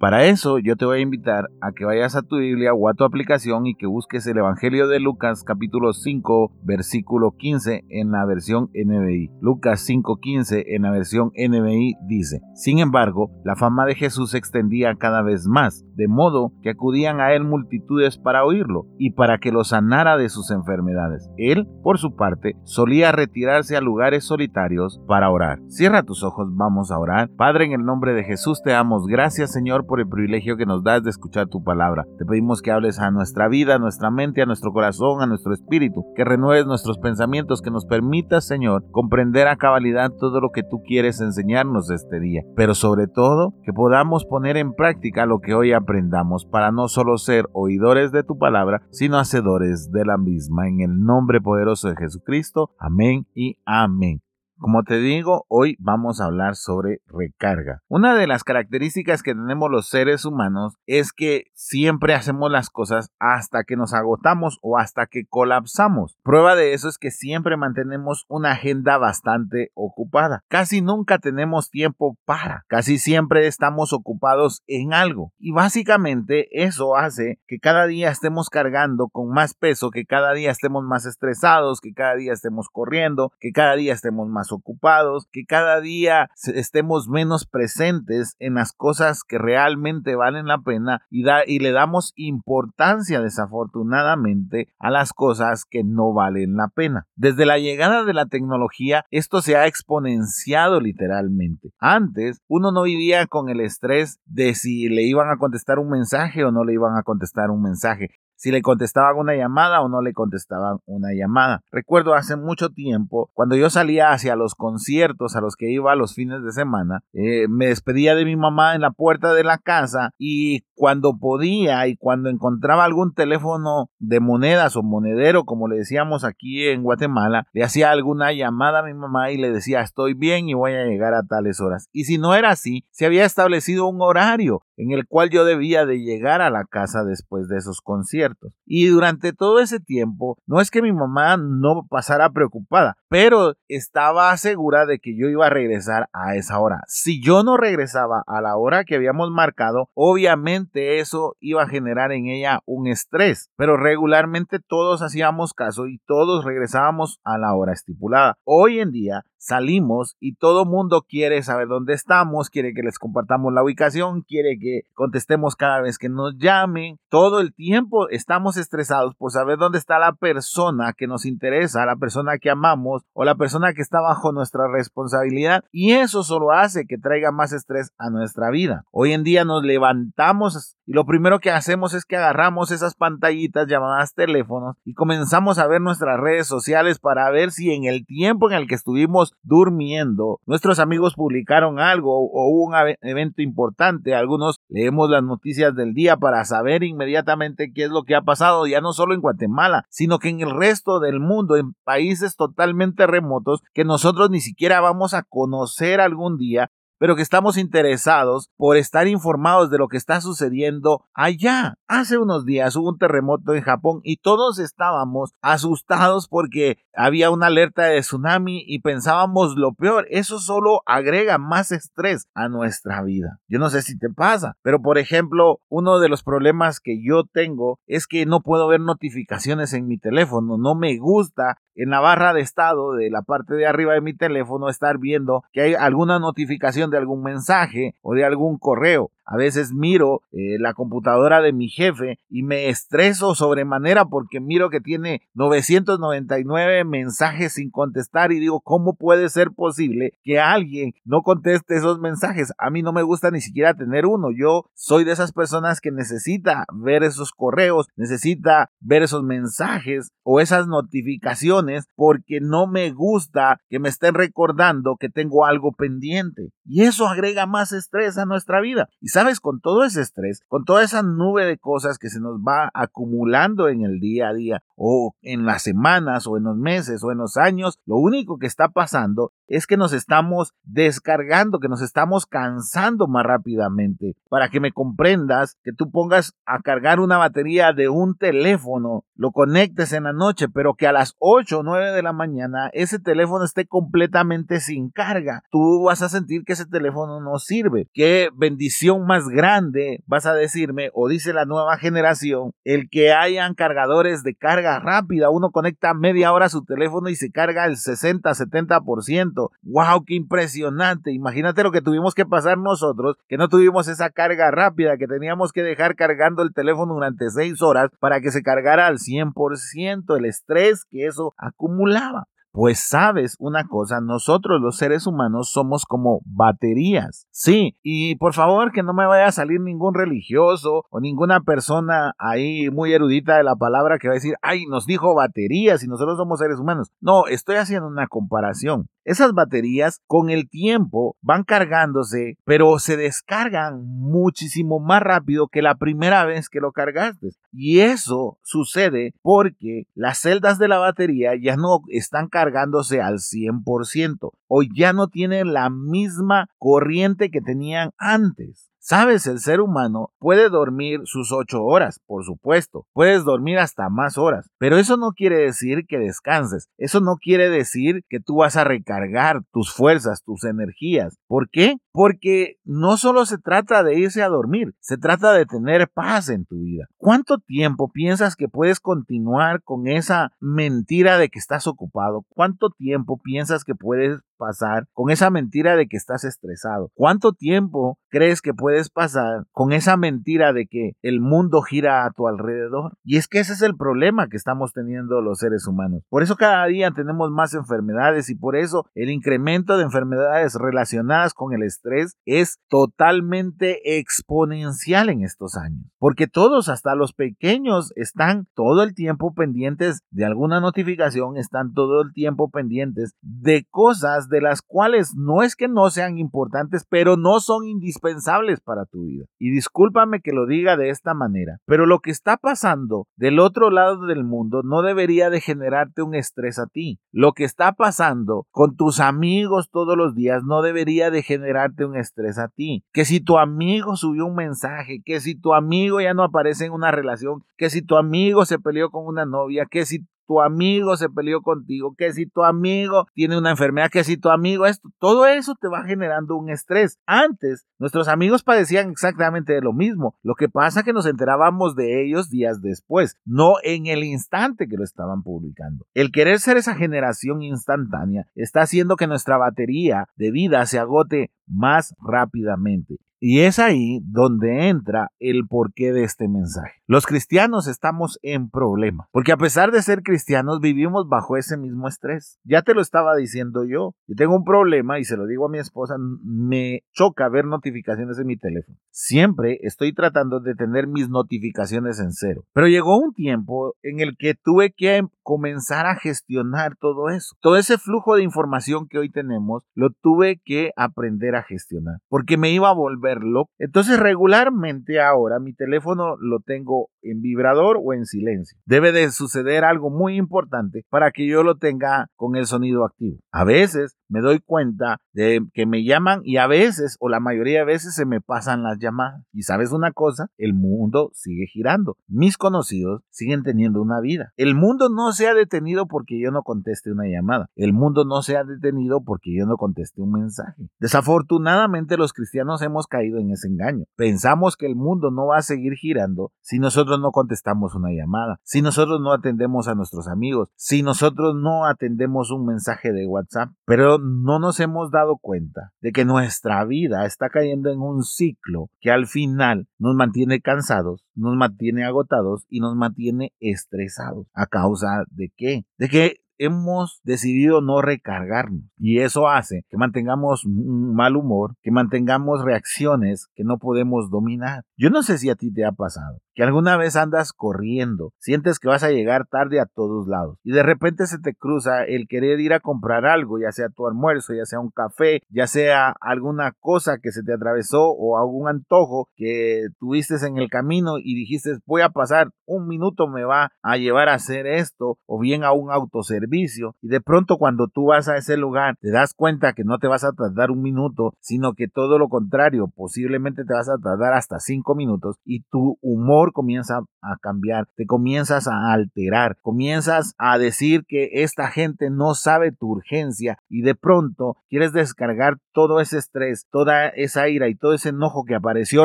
Para eso yo te voy a invitar a que vayas a tu Biblia o a tu aplicación y que busques el Evangelio de Lucas capítulo 5 versículo 15 en la versión NBI. Lucas 5:15 en la versión NBI dice, Sin embargo, la fama de Jesús se extendía cada vez más, de modo que acudían a él multitudes para oírlo y para que lo sanara de sus enfermedades. Él, por su parte, solía retirarse a lugares solitarios para orar. Cierra tus ojos, vamos a orar. Padre, en el nombre de Jesús te damos gracias, Señor, por el privilegio que nos das de escuchar tu palabra. Te pedimos que hables a nuestra vida, a nuestra mente, a nuestro corazón, a nuestro espíritu, que renueves nuestros pensamientos, que nos permitas, Señor, comprender a cabalidad todo lo que tú quieres enseñarnos este día. Pero sobre todo, que podamos poner en práctica lo que hoy aprendamos para no solo ser oidores de tu palabra, sino hacedores de la misma. En el nombre poderoso de Jesucristo. Amén y amén. Como te digo, hoy vamos a hablar sobre recarga. Una de las características que tenemos los seres humanos es que siempre hacemos las cosas hasta que nos agotamos o hasta que colapsamos. Prueba de eso es que siempre mantenemos una agenda bastante ocupada. Casi nunca tenemos tiempo para. Casi siempre estamos ocupados en algo. Y básicamente eso hace que cada día estemos cargando con más peso, que cada día estemos más estresados, que cada día estemos corriendo, que cada día estemos más ocupados, que cada día estemos menos presentes en las cosas que realmente valen la pena y, y le damos importancia desafortunadamente a las cosas que no valen la pena. Desde la llegada de la tecnología, esto se ha exponenciado literalmente. Antes, uno no vivía con el estrés de si le iban a contestar un mensaje o no le iban a contestar un mensaje si le contestaban una llamada o no le contestaban una llamada. Recuerdo hace mucho tiempo, cuando yo salía hacia los conciertos a los que iba los fines de semana, eh, me despedía de mi mamá en la puerta de la casa y cuando podía y cuando encontraba algún teléfono de monedas o monedero, como le decíamos aquí en Guatemala, le hacía alguna llamada a mi mamá y le decía estoy bien y voy a llegar a tales horas. Y si no era así, se había establecido un horario en el cual yo debía de llegar a la casa después de esos conciertos. Y durante todo ese tiempo, no es que mi mamá no pasara preocupada, pero estaba segura de que yo iba a regresar a esa hora. Si yo no regresaba a la hora que habíamos marcado, obviamente eso iba a generar en ella un estrés, pero regularmente todos hacíamos caso y todos regresábamos a la hora estipulada. Hoy en día salimos y todo mundo quiere saber dónde estamos, quiere que les compartamos la ubicación, quiere que contestemos cada vez que nos llamen. Todo el tiempo estamos estresados por saber dónde está la persona que nos interesa, la persona que amamos o la persona que está bajo nuestra responsabilidad y eso solo hace que traiga más estrés a nuestra vida. Hoy en día nos levantamos y lo primero que hacemos es que agarramos esas pantallitas llamadas teléfonos y comenzamos a ver nuestras redes sociales para ver si en el tiempo en el que estuvimos durmiendo, nuestros amigos publicaron algo o hubo un evento importante, algunos leemos las noticias del día para saber inmediatamente qué es lo que ha pasado, ya no solo en Guatemala, sino que en el resto del mundo, en países totalmente remotos que nosotros ni siquiera vamos a conocer algún día pero que estamos interesados por estar informados de lo que está sucediendo allá. Hace unos días hubo un terremoto en Japón y todos estábamos asustados porque había una alerta de tsunami y pensábamos lo peor. Eso solo agrega más estrés a nuestra vida. Yo no sé si te pasa, pero por ejemplo, uno de los problemas que yo tengo es que no puedo ver notificaciones en mi teléfono. No me gusta en la barra de estado de la parte de arriba de mi teléfono estar viendo que hay alguna notificación de algún mensaje o de algún correo. A veces miro eh, la computadora de mi jefe y me estreso sobremanera porque miro que tiene 999 mensajes sin contestar y digo, ¿cómo puede ser posible que alguien no conteste esos mensajes? A mí no me gusta ni siquiera tener uno. Yo soy de esas personas que necesita ver esos correos, necesita ver esos mensajes o esas notificaciones porque no me gusta que me estén recordando que tengo algo pendiente. Y eso agrega más estrés a nuestra vida. ¿Y sabes, con todo ese estrés, con toda esa nube de cosas que se nos va acumulando en el día a día o en las semanas o en los meses o en los años, lo único que está pasando es que nos estamos descargando, que nos estamos cansando más rápidamente. Para que me comprendas, que tú pongas a cargar una batería de un teléfono, lo conectes en la noche, pero que a las 8 o 9 de la mañana ese teléfono esté completamente sin carga. Tú vas a sentir que ese teléfono no sirve. Qué bendición más grande, vas a decirme, o dice la nueva generación, el que hayan cargadores de carga rápida. Uno conecta media hora su teléfono y se carga el 60-70%. ¡Wow! ¡Qué impresionante! Imagínate lo que tuvimos que pasar nosotros, que no tuvimos esa carga rápida, que teníamos que dejar cargando el teléfono durante seis horas para que se cargara al 100%, el estrés que eso acumulaba. Pues sabes una cosa, nosotros los seres humanos somos como baterías. Sí, y por favor que no me vaya a salir ningún religioso o ninguna persona ahí muy erudita de la palabra que va a decir, ay, nos dijo baterías y nosotros somos seres humanos. No, estoy haciendo una comparación. Esas baterías con el tiempo van cargándose, pero se descargan muchísimo más rápido que la primera vez que lo cargaste. Y eso sucede porque las celdas de la batería ya no están cargándose al 100% o ya no tienen la misma corriente que tenían antes. Sabes, el ser humano puede dormir sus ocho horas, por supuesto. Puedes dormir hasta más horas. Pero eso no quiere decir que descanses. Eso no quiere decir que tú vas a recargar tus fuerzas, tus energías. ¿Por qué? Porque no solo se trata de irse a dormir, se trata de tener paz en tu vida. ¿Cuánto tiempo piensas que puedes continuar con esa mentira de que estás ocupado? ¿Cuánto tiempo piensas que puedes pasar con esa mentira de que estás estresado? ¿Cuánto tiempo crees que puedes pasar con esa mentira de que el mundo gira a tu alrededor? Y es que ese es el problema que estamos teniendo los seres humanos. Por eso cada día tenemos más enfermedades y por eso el incremento de enfermedades relacionadas con el estrés es totalmente exponencial en estos años. Porque todos, hasta los pequeños, están todo el tiempo pendientes de alguna notificación, están todo el tiempo pendientes de cosas de las cuales no es que no sean importantes, pero no son indispensables para tu vida. Y discúlpame que lo diga de esta manera, pero lo que está pasando del otro lado del mundo no debería de generarte un estrés a ti. Lo que está pasando con tus amigos todos los días no debería de generarte un estrés a ti. Que si tu amigo subió un mensaje, que si tu amigo ya no aparece en una relación, que si tu amigo se peleó con una novia, que si tu amigo se peleó contigo, que si tu amigo tiene una enfermedad, que si tu amigo esto, todo eso te va generando un estrés. Antes, nuestros amigos padecían exactamente de lo mismo. Lo que pasa que nos enterábamos de ellos días después, no en el instante que lo estaban publicando. El querer ser esa generación instantánea está haciendo que nuestra batería de vida se agote más rápidamente. Y es ahí donde entra el porqué de este mensaje. Los cristianos estamos en problema, porque a pesar de ser cristianos vivimos bajo ese mismo estrés. Ya te lo estaba diciendo yo. Yo tengo un problema y se lo digo a mi esposa, me choca ver notificaciones en mi teléfono. Siempre estoy tratando de tener mis notificaciones en cero. Pero llegó un tiempo en el que tuve que comenzar a gestionar todo eso. Todo ese flujo de información que hoy tenemos, lo tuve que aprender a gestionar, porque me iba a volver entonces regularmente ahora mi teléfono lo tengo en vibrador o en silencio. Debe de suceder algo muy importante para que yo lo tenga con el sonido activo. A veces me doy cuenta de que me llaman y a veces o la mayoría de veces se me pasan las llamadas. Y sabes una cosa, el mundo sigue girando. Mis conocidos siguen teniendo una vida. El mundo no se ha detenido porque yo no conteste una llamada. El mundo no se ha detenido porque yo no conteste un mensaje. Desafortunadamente los cristianos hemos caído en ese engaño. Pensamos que el mundo no va a seguir girando si nosotros no contestamos una llamada, si nosotros no atendemos a nuestros amigos, si nosotros no atendemos un mensaje de WhatsApp. Pero no nos hemos dado cuenta de que nuestra vida está cayendo en un ciclo que al final nos mantiene cansados, nos mantiene agotados y nos mantiene estresados. ¿A causa de qué? De que hemos decidido no recargarnos y eso hace que mantengamos un mal humor, que mantengamos reacciones que no podemos dominar. Yo no sé si a ti te ha pasado, que alguna vez andas corriendo, sientes que vas a llegar tarde a todos lados y de repente se te cruza el querer ir a comprar algo, ya sea tu almuerzo, ya sea un café, ya sea alguna cosa que se te atravesó o algún antojo que tuviste en el camino y dijiste voy a pasar un minuto me va a llevar a hacer esto o bien a un autoservicio y de pronto cuando tú vas a ese lugar te das cuenta que no te vas a tardar un minuto, sino que todo lo contrario, posiblemente te vas a tardar hasta cinco minutos y tu humor comienza a cambiar, te comienzas a alterar, comienzas a decir que esta gente no sabe tu urgencia y de pronto quieres descargar todo ese estrés, toda esa ira y todo ese enojo que apareció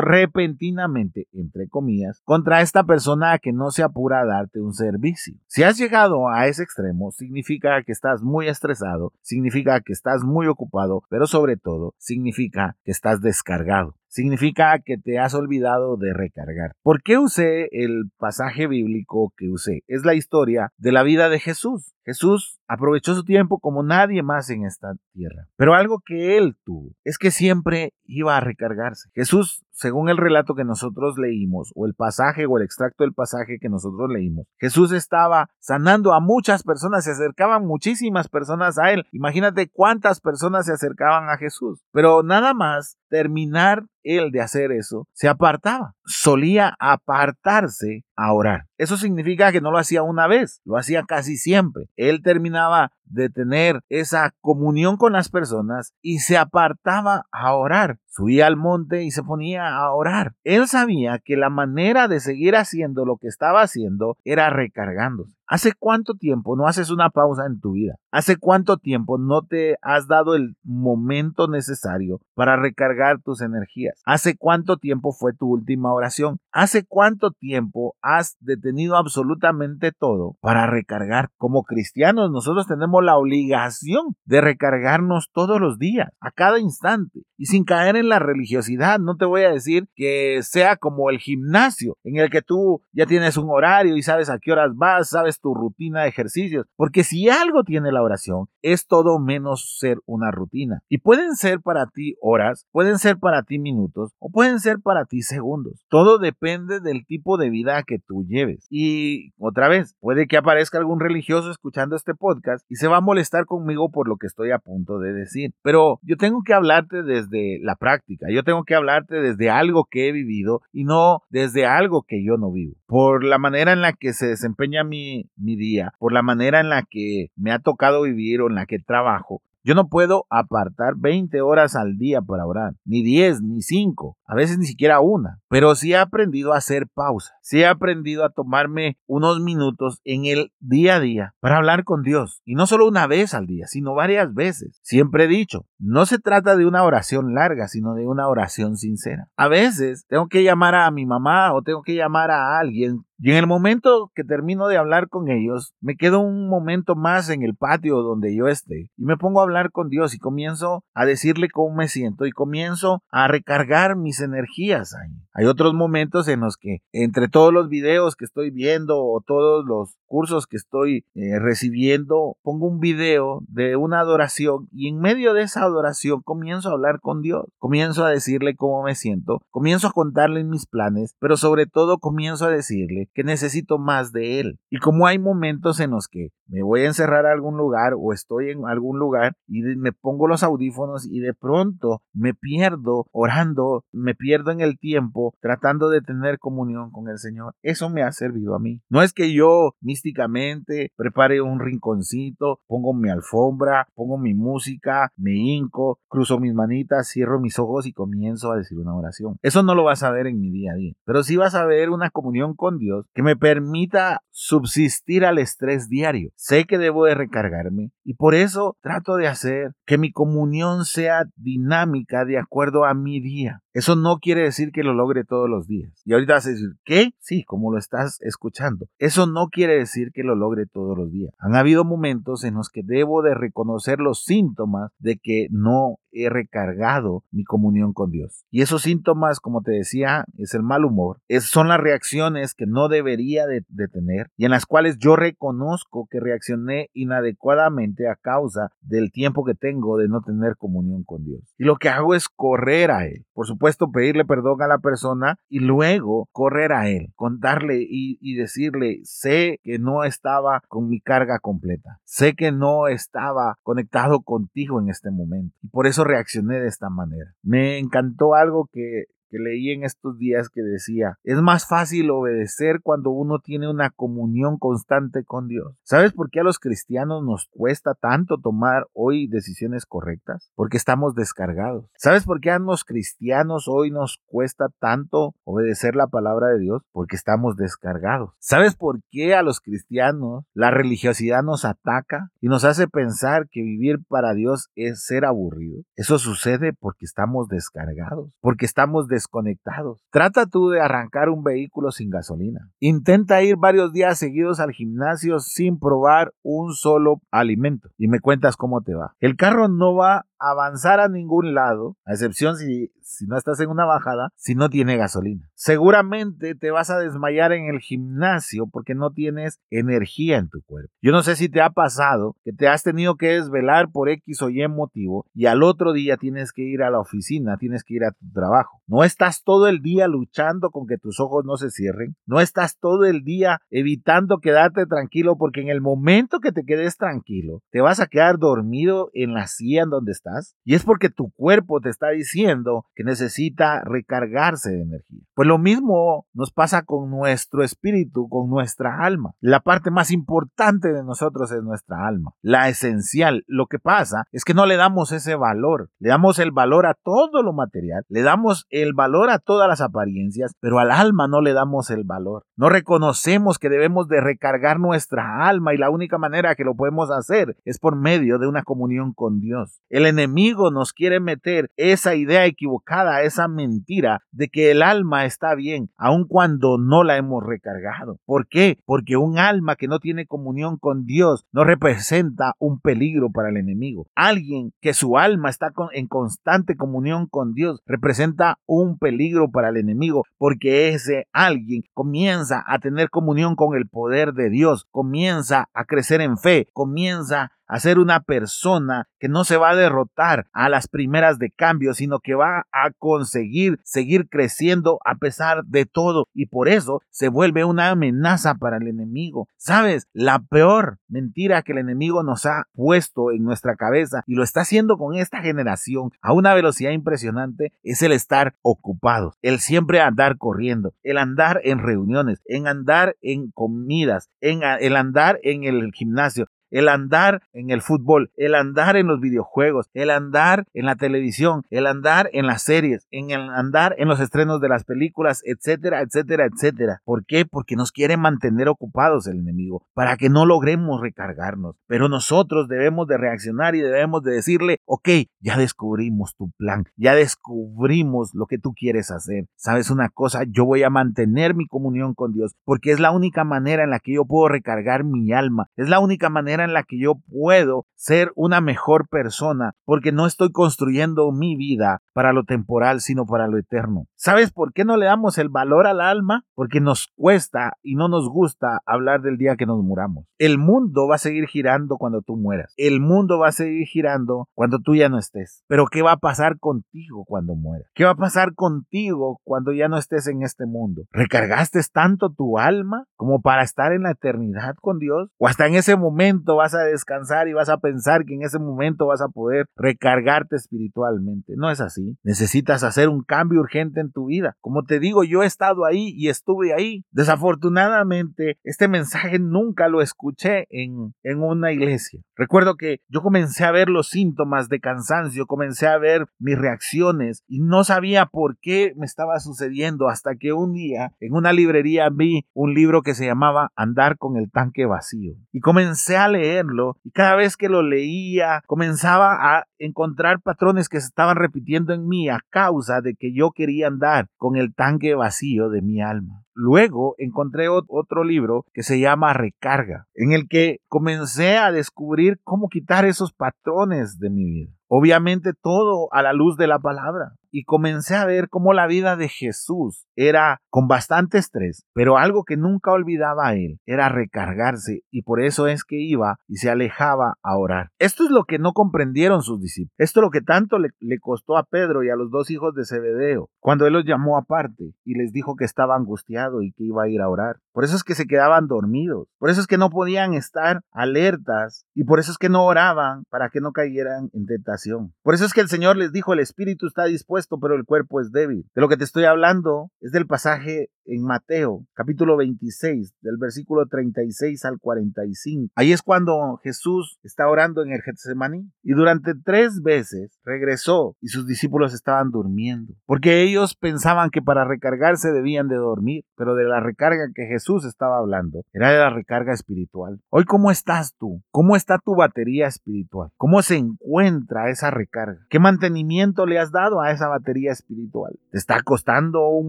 repentinamente, entre comillas, contra esta persona que no se apura a darte un servicio. Si has llegado a ese extremo, significa que estás muy estresado, significa que estás muy ocupado, pero sobre todo significa que estás descargado significa que te has olvidado de recargar. ¿Por qué usé el pasaje bíblico que usé? Es la historia de la vida de Jesús. Jesús aprovechó su tiempo como nadie más en esta tierra. Pero algo que él tuvo es que siempre iba a recargarse. Jesús, según el relato que nosotros leímos, o el pasaje o el extracto del pasaje que nosotros leímos, Jesús estaba sanando a muchas personas, se acercaban muchísimas personas a él. Imagínate cuántas personas se acercaban a Jesús. Pero nada más terminar él de hacer eso, se apartaba. Solía apartarse a orar. Eso significa que no lo hacía una vez, lo hacía casi siempre. Él terminaba de tener esa comunión con las personas y se apartaba a orar. Subía al monte y se ponía a orar. Él sabía que la manera de seguir haciendo lo que estaba haciendo era recargándose. ¿Hace cuánto tiempo no haces una pausa en tu vida? ¿Hace cuánto tiempo no te has dado el momento necesario para recargar tus energías? ¿Hace cuánto tiempo fue tu última oración? ¿Hace cuánto tiempo has detenido absolutamente todo para recargar? Como cristianos nosotros tenemos la obligación de recargarnos todos los días, a cada instante, y sin caer en la religiosidad. No te voy a decir que sea como el gimnasio, en el que tú ya tienes un horario y sabes a qué horas vas, sabes tu rutina de ejercicios, porque si algo tiene la oración, es todo menos ser una rutina. Y pueden ser para ti horas, pueden ser para ti minutos o pueden ser para ti segundos. Todo depende del tipo de vida que tú lleves. Y otra vez, puede que aparezca algún religioso escuchando este podcast y se va a molestar conmigo por lo que estoy a punto de decir. Pero yo tengo que hablarte desde la práctica, yo tengo que hablarte desde algo que he vivido y no desde algo que yo no vivo. Por la manera en la que se desempeña mi, mi, día, por la manera en la que me ha tocado vivir o en la que trabajo, yo no puedo apartar 20 horas al día para orar, ni 10, ni 5, a veces ni siquiera una, pero sí he aprendido a hacer pausa, sí he aprendido a tomarme unos minutos en el día a día para hablar con Dios, y no solo una vez al día, sino varias veces. Siempre he dicho, no se trata de una oración larga, sino de una oración sincera. A veces tengo que llamar a mi mamá o tengo que llamar a alguien y en el momento que termino de hablar con ellos, me quedo un momento más en el patio donde yo esté y me pongo a hablar con Dios y comienzo a decirle cómo me siento y comienzo a recargar energías ahí. Hay otros momentos en los que entre todos los videos que estoy viendo o todos los cursos que estoy eh, recibiendo, pongo un video de una adoración y en medio de esa adoración comienzo a hablar con Dios, comienzo a decirle cómo me siento, comienzo a contarle mis planes, pero sobre todo comienzo a decirle que necesito más de Él. Y como hay momentos en los que me voy a encerrar a algún lugar o estoy en algún lugar y me pongo los audífonos y de pronto me pierdo orando, me pierdo en el tiempo tratando de tener comunión con el Señor. Eso me ha servido a mí. No es que yo místicamente prepare un rinconcito, pongo mi alfombra, pongo mi música, me hinco, cruzo mis manitas, cierro mis ojos y comienzo a decir una oración. Eso no lo vas a ver en mi día a día, pero sí vas a ver una comunión con Dios que me permita subsistir al estrés diario. Sé que debo de recargarme y por eso trato de hacer que mi comunión sea dinámica de acuerdo a mi día. Eso no quiere decir que lo logre todos los días. Y ahorita vas a decir, ¿qué? Sí, como lo estás escuchando. Eso no quiere decir que lo logre todos los días. Han habido momentos en los que debo de reconocer los síntomas de que no he recargado mi comunión con Dios. Y esos síntomas, como te decía, es el mal humor. Es, son las reacciones que no debería de, de tener y en las cuales yo reconozco que reaccioné inadecuadamente a causa del tiempo que tengo de no tener comunión con Dios. Y lo que hago es correr a Él. Por supuesto, pedirle perdón a la persona y luego correr a Él, contarle y, y decirle, sé que no estaba con mi carga completa, sé que no estaba conectado contigo en este momento. Y por eso reaccioné de esta manera. Me encantó algo que que leí en estos días que decía, es más fácil obedecer cuando uno tiene una comunión constante con Dios. ¿Sabes por qué a los cristianos nos cuesta tanto tomar hoy decisiones correctas? Porque estamos descargados. ¿Sabes por qué a los cristianos hoy nos cuesta tanto obedecer la palabra de Dios? Porque estamos descargados. ¿Sabes por qué a los cristianos la religiosidad nos ataca y nos hace pensar que vivir para Dios es ser aburrido? Eso sucede porque estamos descargados, porque estamos desconectados. Trata tú de arrancar un vehículo sin gasolina. Intenta ir varios días seguidos al gimnasio sin probar un solo alimento y me cuentas cómo te va. El carro no va avanzar a ningún lado, a excepción si, si no estás en una bajada, si no tiene gasolina. Seguramente te vas a desmayar en el gimnasio porque no tienes energía en tu cuerpo. Yo no sé si te ha pasado que te has tenido que desvelar por X o Y motivo y al otro día tienes que ir a la oficina, tienes que ir a tu trabajo. No estás todo el día luchando con que tus ojos no se cierren. No estás todo el día evitando quedarte tranquilo porque en el momento que te quedes tranquilo, te vas a quedar dormido en la silla en donde estás y es porque tu cuerpo te está diciendo que necesita recargarse de energía. Pues lo mismo nos pasa con nuestro espíritu, con nuestra alma. La parte más importante de nosotros es nuestra alma, la esencial. Lo que pasa es que no le damos ese valor, le damos el valor a todo lo material, le damos el valor a todas las apariencias, pero al alma no le damos el valor. No reconocemos que debemos de recargar nuestra alma y la única manera que lo podemos hacer es por medio de una comunión con Dios. El enemigo nos quiere meter esa idea equivocada, esa mentira de que el alma está bien, aun cuando no la hemos recargado. ¿Por qué? Porque un alma que no tiene comunión con Dios no representa un peligro para el enemigo. Alguien que su alma está en constante comunión con Dios representa un peligro para el enemigo, porque ese alguien comienza a tener comunión con el poder de Dios, comienza a crecer en fe, comienza a ser una persona que no se va a derrotar a las primeras de cambio, sino que va a conseguir seguir creciendo a pesar de todo y por eso se vuelve una amenaza para el enemigo. ¿Sabes? La peor mentira que el enemigo nos ha puesto en nuestra cabeza y lo está haciendo con esta generación a una velocidad impresionante es el estar ocupados, el siempre andar corriendo, el andar en reuniones, en andar en comidas, en el andar en el gimnasio, el andar en el fútbol, el andar en los videojuegos, el andar en la televisión, el andar en las series, en el andar en los estrenos de las películas, etcétera, etcétera, etcétera. ¿Por qué? Porque nos quiere mantener ocupados el enemigo, para que no logremos recargarnos. Pero nosotros debemos de reaccionar y debemos de decirle, ok, ya descubrimos tu plan, ya descubrimos lo que tú quieres hacer. ¿Sabes una cosa? Yo voy a mantener mi comunión con Dios, porque es la única manera en la que yo puedo recargar mi alma, es la única manera en la que yo puedo ser una mejor persona, porque no estoy construyendo mi vida para lo temporal, sino para lo eterno. ¿Sabes por qué no le damos el valor al alma? Porque nos cuesta y no nos gusta hablar del día que nos muramos. El mundo va a seguir girando cuando tú mueras. El mundo va a seguir girando cuando tú ya no estés. Pero ¿qué va a pasar contigo cuando mueras? ¿Qué va a pasar contigo cuando ya no estés en este mundo? ¿Recargaste tanto tu alma como para estar en la eternidad con Dios? ¿O hasta en ese momento vas a descansar y vas a pensar que en ese momento vas a poder recargarte espiritualmente. No es así. Necesitas hacer un cambio urgente en tu vida. Como te digo, yo he estado ahí y estuve ahí. Desafortunadamente, este mensaje nunca lo escuché en, en una iglesia. Recuerdo que yo comencé a ver los síntomas de cansancio, comencé a ver mis reacciones y no sabía por qué me estaba sucediendo hasta que un día en una librería vi un libro que se llamaba Andar con el tanque vacío y comencé a leerlo y cada vez que lo leía comenzaba a encontrar patrones que se estaban repitiendo en mí a causa de que yo quería andar con el tanque vacío de mi alma. Luego encontré otro libro que se llama Recarga, en el que comencé a descubrir cómo quitar esos patrones de mi vida. Obviamente todo a la luz de la palabra. Y comencé a ver cómo la vida de Jesús era con bastante estrés, pero algo que nunca olvidaba a él era recargarse y por eso es que iba y se alejaba a orar. Esto es lo que no comprendieron sus discípulos. Esto es lo que tanto le, le costó a Pedro y a los dos hijos de Zebedeo cuando él los llamó aparte y les dijo que estaba angustiado y que iba a ir a orar. Por eso es que se quedaban dormidos. Por eso es que no podían estar alertas y por eso es que no oraban para que no cayeran en tentación. Por eso es que el Señor les dijo, el espíritu está dispuesto, pero el cuerpo es débil. De lo que te estoy hablando es del pasaje en Mateo, capítulo 26, del versículo 36 al 45. Ahí es cuando Jesús está orando en el Getsemaní y durante tres veces regresó y sus discípulos estaban durmiendo, porque ellos pensaban que para recargarse debían de dormir, pero de la recarga que Jesús estaba hablando era de la recarga espiritual. Hoy, ¿cómo estás tú? ¿Cómo está tu batería espiritual? ¿Cómo se encuentra esa recarga? ¿Qué mantenimiento le has dado a esa batería espiritual? ¿Te está costando un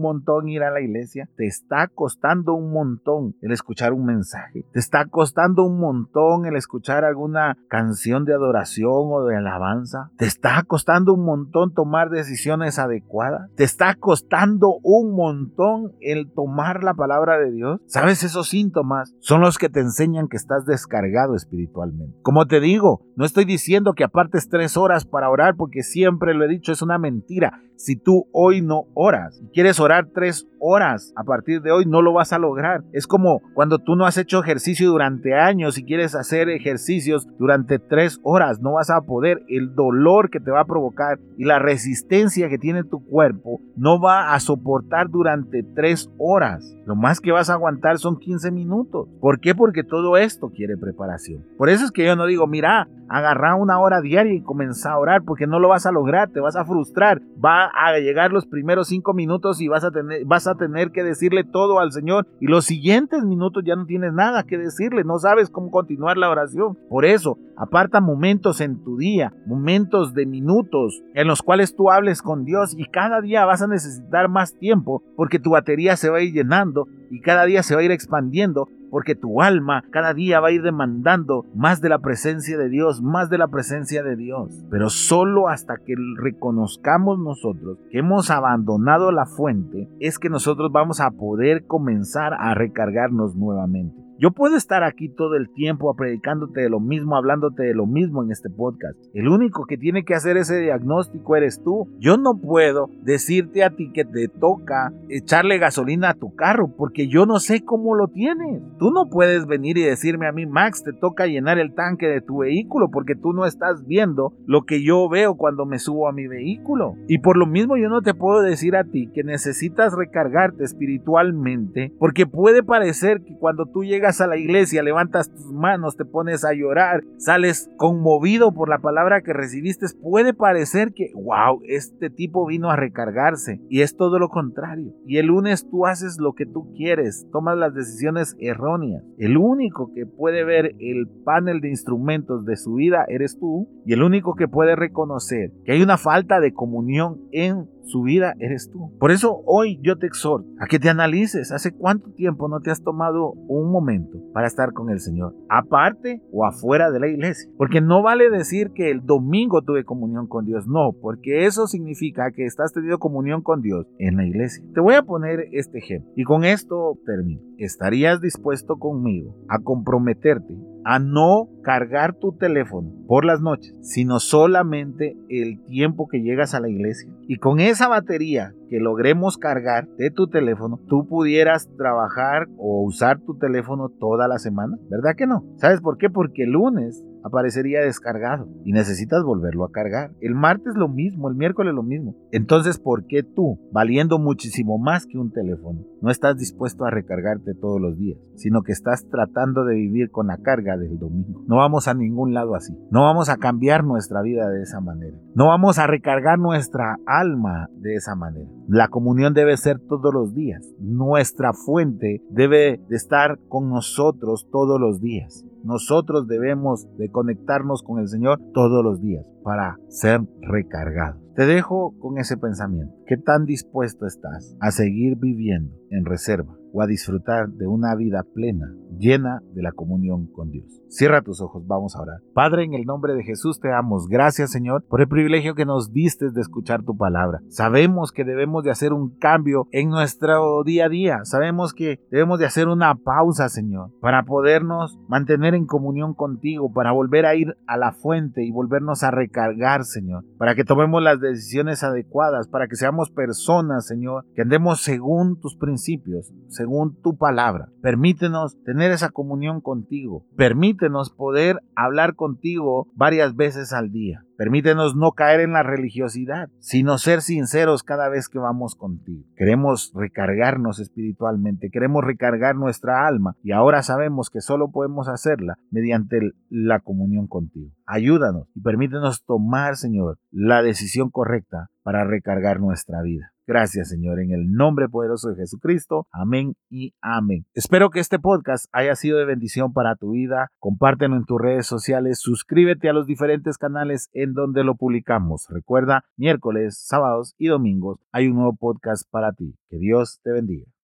montón ir a la iglesia? Te está costando un montón el escuchar un mensaje. Te está costando un montón el escuchar alguna canción de adoración o de alabanza. Te está costando un montón tomar decisiones adecuadas. Te está costando un montón el tomar la palabra de Dios. ¿Sabes? Esos síntomas son los que te enseñan que estás descargado espiritualmente. Como te digo, no estoy diciendo que apartes tres horas para orar porque siempre lo he dicho, es una mentira. Si tú hoy no oras y quieres orar tres horas a partir de hoy, no lo vas a lograr. Es como cuando tú no has hecho ejercicio durante años y quieres hacer ejercicios durante tres horas, no vas a poder. El dolor que te va a provocar y la resistencia que tiene tu cuerpo no va a soportar durante tres horas. Lo más que vas a aguantar son 15 minutos. ¿Por qué? Porque todo esto quiere preparación. Por eso es que yo no digo, mira, agarra una hora diaria y comienza a orar, porque no lo vas a lograr, te vas a frustrar. Va a llegar los primeros cinco minutos y vas a tener, vas a tener que decirle todo al Señor. Y los siguientes minutos ya no tienes nada que decirle, no sabes cómo continuar la oración. Por eso, aparta momentos en tu día, momentos de minutos en los cuales tú hables con Dios y cada día vas a necesitar más tiempo porque tu batería se va a ir llenando y cada día se va a ir expandiendo porque tu alma cada día va a ir demandando más de la presencia de Dios, más de la presencia de Dios. Pero solo hasta que reconozcamos nosotros que hemos abandonado la fuente es que nosotros vamos a poder comenzar a recargarnos nuevamente. Yo puedo estar aquí todo el tiempo predicándote de lo mismo, hablándote de lo mismo en este podcast. El único que tiene que hacer ese diagnóstico eres tú. Yo no puedo decirte a ti que te toca echarle gasolina a tu carro porque yo no sé cómo lo tienes. Tú no puedes venir y decirme a mí, Max, te toca llenar el tanque de tu vehículo porque tú no estás viendo lo que yo veo cuando me subo a mi vehículo. Y por lo mismo yo no te puedo decir a ti que necesitas recargarte espiritualmente porque puede parecer que cuando tú llegas a la iglesia, levantas tus manos, te pones a llorar, sales conmovido por la palabra que recibiste, puede parecer que, wow, este tipo vino a recargarse. Y es todo lo contrario. Y el lunes tú haces lo que tú quieres, tomas las decisiones erróneas. El único que puede ver el panel de instrumentos de su vida eres tú. Y el único que puede reconocer que hay una falta de comunión en su vida eres tú. Por eso hoy yo te exhorto a que te analices hace cuánto tiempo no te has tomado un momento para estar con el Señor, aparte o afuera de la iglesia. Porque no vale decir que el domingo tuve comunión con Dios, no, porque eso significa que estás teniendo comunión con Dios en la iglesia. Te voy a poner este ejemplo y con esto termino. ¿Estarías dispuesto conmigo a comprometerte a no cargar tu teléfono por las noches, sino solamente el tiempo que llegas a la iglesia. Y con esa batería que logremos cargar de tu teléfono, tú pudieras trabajar o usar tu teléfono toda la semana. ¿Verdad que no? ¿Sabes por qué? Porque el lunes aparecería descargado y necesitas volverlo a cargar. El martes lo mismo, el miércoles lo mismo. Entonces, ¿por qué tú, valiendo muchísimo más que un teléfono, no estás dispuesto a recargarte todos los días, sino que estás tratando de vivir con la carga del domingo? No vamos a ningún lado así. No vamos a cambiar nuestra vida de esa manera. No vamos a recargar nuestra alma de esa manera. La comunión debe ser todos los días. Nuestra fuente debe de estar con nosotros todos los días. Nosotros debemos de conectarnos con el Señor todos los días para ser recargados. Te dejo con ese pensamiento. ¿Qué tan dispuesto estás a seguir viviendo en reserva? O a disfrutar de una vida plena, llena de la comunión con Dios. Cierra tus ojos, vamos a orar. Padre, en el nombre de Jesús te damos gracias, Señor, por el privilegio que nos diste de escuchar tu palabra. Sabemos que debemos de hacer un cambio en nuestro día a día. Sabemos que debemos de hacer una pausa, Señor, para podernos mantener en comunión contigo, para volver a ir a la fuente y volvernos a recargar, Señor, para que tomemos las decisiones adecuadas, para que seamos personas, Señor, que andemos según tus principios, según tu palabra. Permítenos tener esa comunión contigo. Permítenos poder hablar contigo varias veces al día. Permítenos no caer en la religiosidad, sino ser sinceros cada vez que vamos contigo. Queremos recargarnos espiritualmente, queremos recargar nuestra alma y ahora sabemos que solo podemos hacerla mediante la comunión contigo. Ayúdanos y permítenos tomar, Señor, la decisión correcta para recargar nuestra vida. Gracias, Señor, en el nombre poderoso de Jesucristo. Amén y amén. Espero que este podcast haya sido de bendición para tu vida. Compártelo en tus redes sociales. Suscríbete a los diferentes canales en donde lo publicamos. Recuerda, miércoles, sábados y domingos hay un nuevo podcast para ti. Que Dios te bendiga.